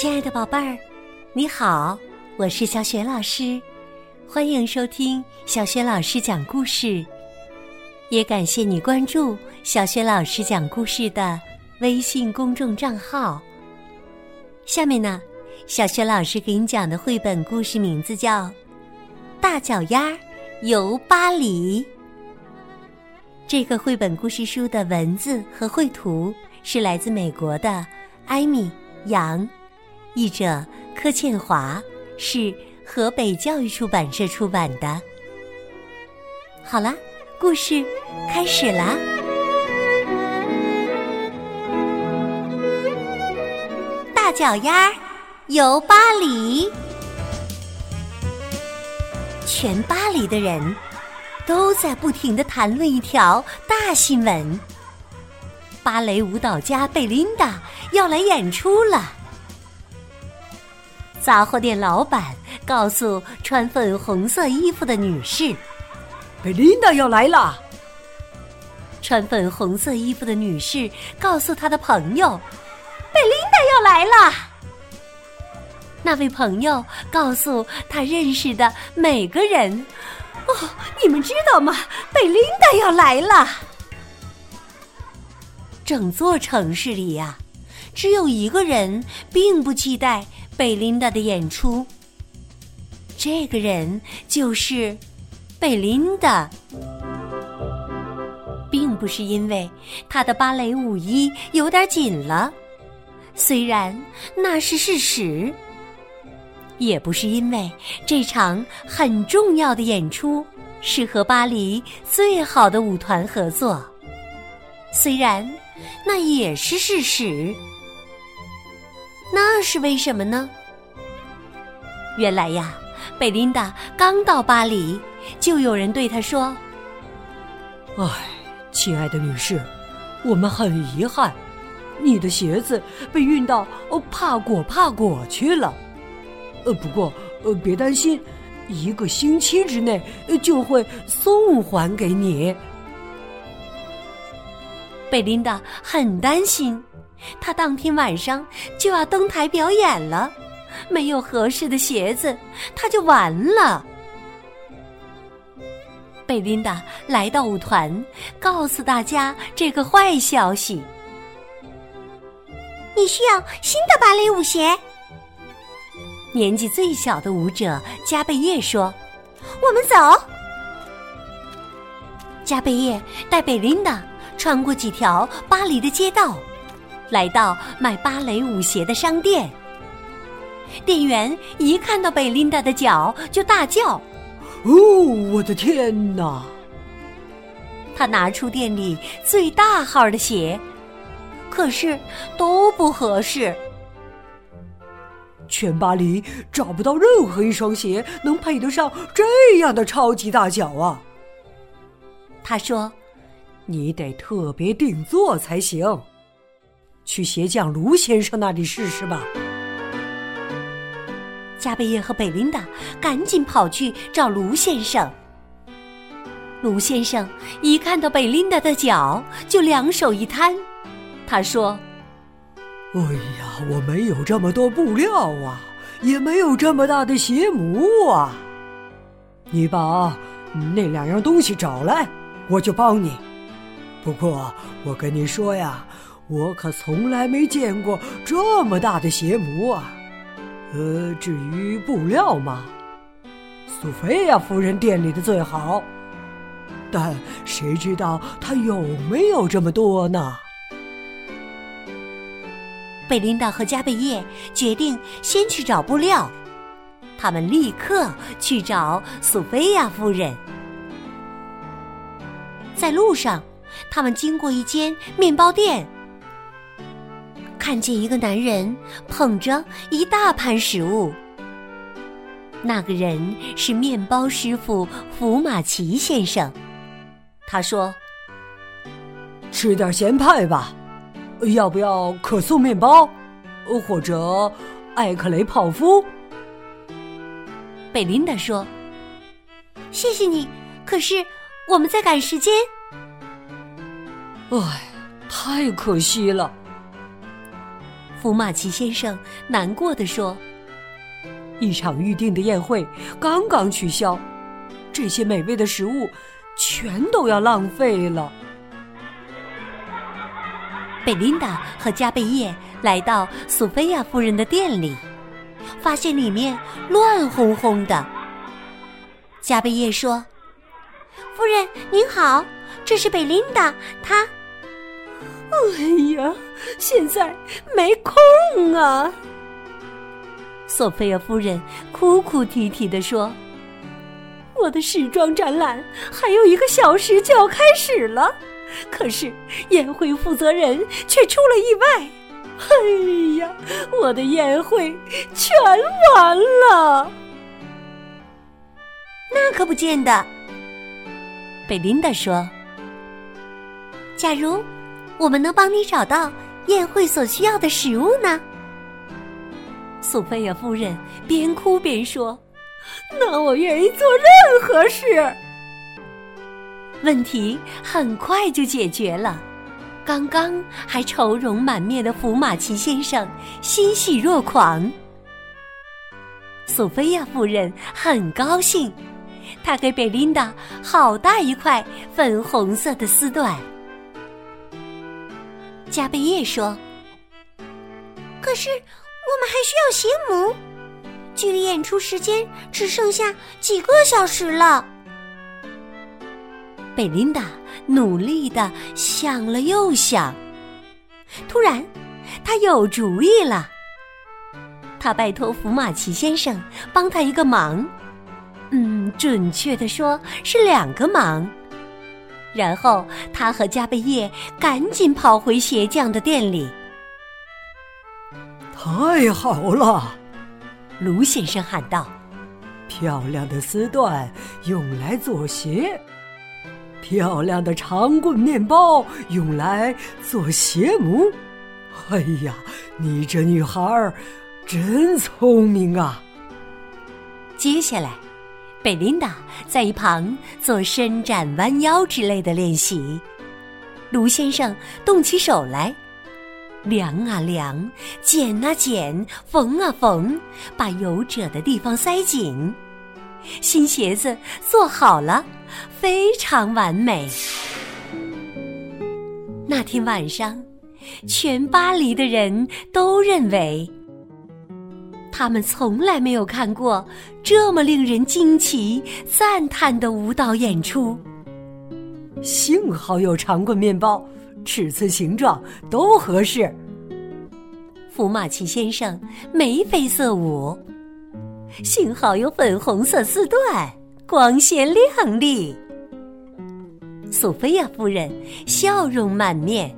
亲爱的宝贝儿，你好，我是小雪老师，欢迎收听小雪老师讲故事，也感谢你关注小雪老师讲故事的微信公众账号。下面呢，小雪老师给你讲的绘本故事名字叫《大脚丫游巴黎》。这个绘本故事书的文字和绘图是来自美国的艾米杨。译者柯倩华是河北教育出版社出版的。好了，故事开始啦！大脚丫游巴黎，全巴黎的人都在不停的谈论一条大新闻：芭蕾舞蹈家贝琳达要来演出了。杂货店老板告诉穿粉红色衣服的女士：“贝琳达要来了。”穿粉红色衣服的女士告诉她的朋友：“贝琳达要来了。”那位朋友告诉他认识的每个人：“哦，你们知道吗？贝琳达要来了。”整座城市里呀，只有一个人并不期待。贝琳达的演出，这个人就是贝琳达，并不是因为她的芭蕾舞衣有点紧了，虽然那是事实；也不是因为这场很重要的演出是和巴黎最好的舞团合作，虽然那也是事实。那是为什么呢？原来呀，贝琳达刚到巴黎，就有人对她说：“哎，亲爱的女士，我们很遗憾，你的鞋子被运到哦帕果帕果去了。呃，不过呃别担心，一个星期之内就会送还给你。”贝琳达很担心。他当天晚上就要登台表演了，没有合适的鞋子，他就完了。贝琳达来到舞团，告诉大家这个坏消息：你需要新的芭蕾舞鞋。年纪最小的舞者加贝叶说：“我们走。”加贝叶带贝琳达穿过几条巴黎的街道。来到卖芭蕾舞鞋的商店，店员一看到贝琳达的脚就大叫：“哦，我的天哪！”他拿出店里最大号的鞋，可是都不合适。全巴黎找不到任何一双鞋能配得上这样的超级大脚啊！他说：“你得特别定做才行。”去鞋匠卢先生那里试试吧。加贝叶和贝琳达赶紧跑去找卢先生。卢先生一看到贝琳达的脚，就两手一摊，他说：“哎呀，我没有这么多布料啊，也没有这么大的鞋模啊。你把那两样东西找来，我就帮你。不过我跟你说呀。”我可从来没见过这么大的邪魔啊！呃，至于布料嘛，苏菲亚夫人店里的最好，但谁知道她有没有这么多呢？贝琳达和加贝叶决定先去找布料，他们立刻去找苏菲亚夫人。在路上，他们经过一间面包店。看见一个男人捧着一大盘食物，那个人是面包师傅福马奇先生。他说：“吃点咸派吧，要不要可颂面包，或者艾克雷泡芙？”贝琳达说：“谢谢你，可是我们在赶时间。”哎，太可惜了。福马奇先生难过的说：“一场预定的宴会刚刚取消，这些美味的食物全都要浪费了。”贝琳达和加贝叶来到索菲亚夫人的店里，发现里面乱哄哄的。加贝叶说：“夫人您好，这是贝琳达，她……哎呀，现在没空啊。”索菲亚夫人哭哭啼啼地说：“我的时装展览还有一个小时就要开始了。”可是宴会负责人却出了意外，哎呀，我的宴会全完了。那可不见得。贝琳达说：“假如我们能帮你找到宴会所需要的食物呢？”索菲亚夫人边哭边说：“那我愿意做任何事。”问题很快就解决了，刚刚还愁容满面的福马奇先生欣喜若狂。索菲亚夫人很高兴，她给贝琳达好大一块粉红色的丝缎。加贝叶说：“可是我们还需要鞋母，距离演出时间只剩下几个小时了。”贝琳达努力的想了又想，突然，他有主意了。他拜托福马奇先生帮他一个忙，嗯，准确的说是两个忙。然后他和加贝叶赶紧跑回鞋匠的店里。太好了，卢先生喊道：“漂亮的丝缎用来做鞋。”漂亮的长棍面包用来做鞋模。哎呀，你这女孩儿真聪明啊！接下来，贝琳达在一旁做伸展、弯腰之类的练习。卢先生动起手来，量啊量，剪啊剪，缝啊缝，把有褶的地方塞紧。新鞋子做好了，非常完美。那天晚上，全巴黎的人都认为，他们从来没有看过这么令人惊奇、赞叹的舞蹈演出。幸好有长棍面包，尺寸、形状都合适。福马奇先生眉飞色舞。幸好有粉红色丝缎，光鲜亮丽。索菲亚夫人笑容满面，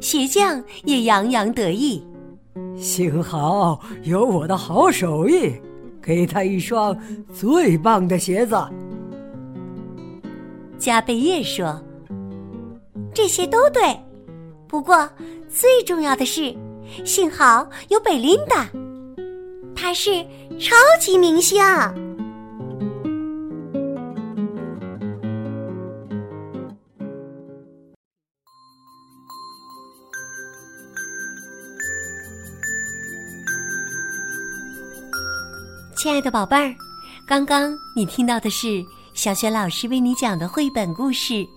鞋匠也洋洋得意。幸好有我的好手艺，给他一双最棒的鞋子。加贝叶说：“这些都对，不过最重要的是，幸好有贝琳达。”她是超级明星。亲爱的宝贝儿，刚刚你听到的是小雪老师为你讲的绘本故事《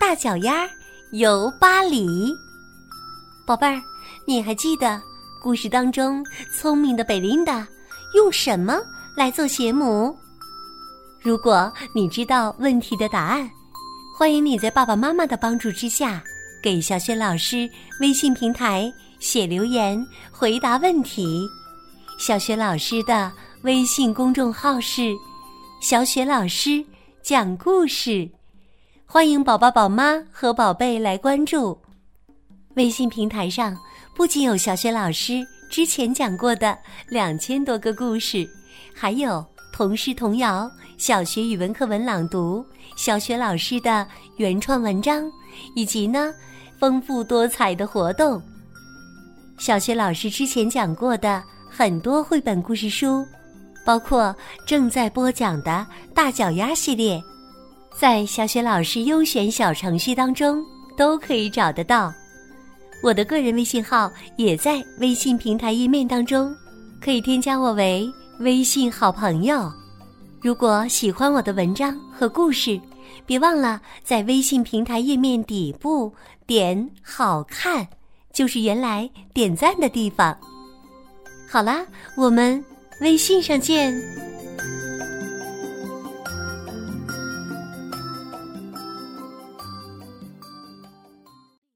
大脚丫游巴黎》。宝贝儿，你还记得？故事当中，聪明的贝琳达用什么来做鞋母？如果你知道问题的答案，欢迎你在爸爸妈妈的帮助之下，给小雪老师微信平台写留言回答问题。小雪老师的微信公众号是“小雪老师讲故事”，欢迎宝宝、宝妈和宝贝来关注。微信平台上。不仅有小雪老师之前讲过的两千多个故事，还有童诗童谣、小学语文课文朗读、小雪老师的原创文章，以及呢丰富多彩的活动。小雪老师之前讲过的很多绘本故事书，包括正在播讲的大脚丫系列，在小雪老师优选小程序当中都可以找得到。我的个人微信号也在微信平台页面当中，可以添加我为微信好朋友。如果喜欢我的文章和故事，别忘了在微信平台页面底部点“好看”，就是原来点赞的地方。好啦，我们微信上见。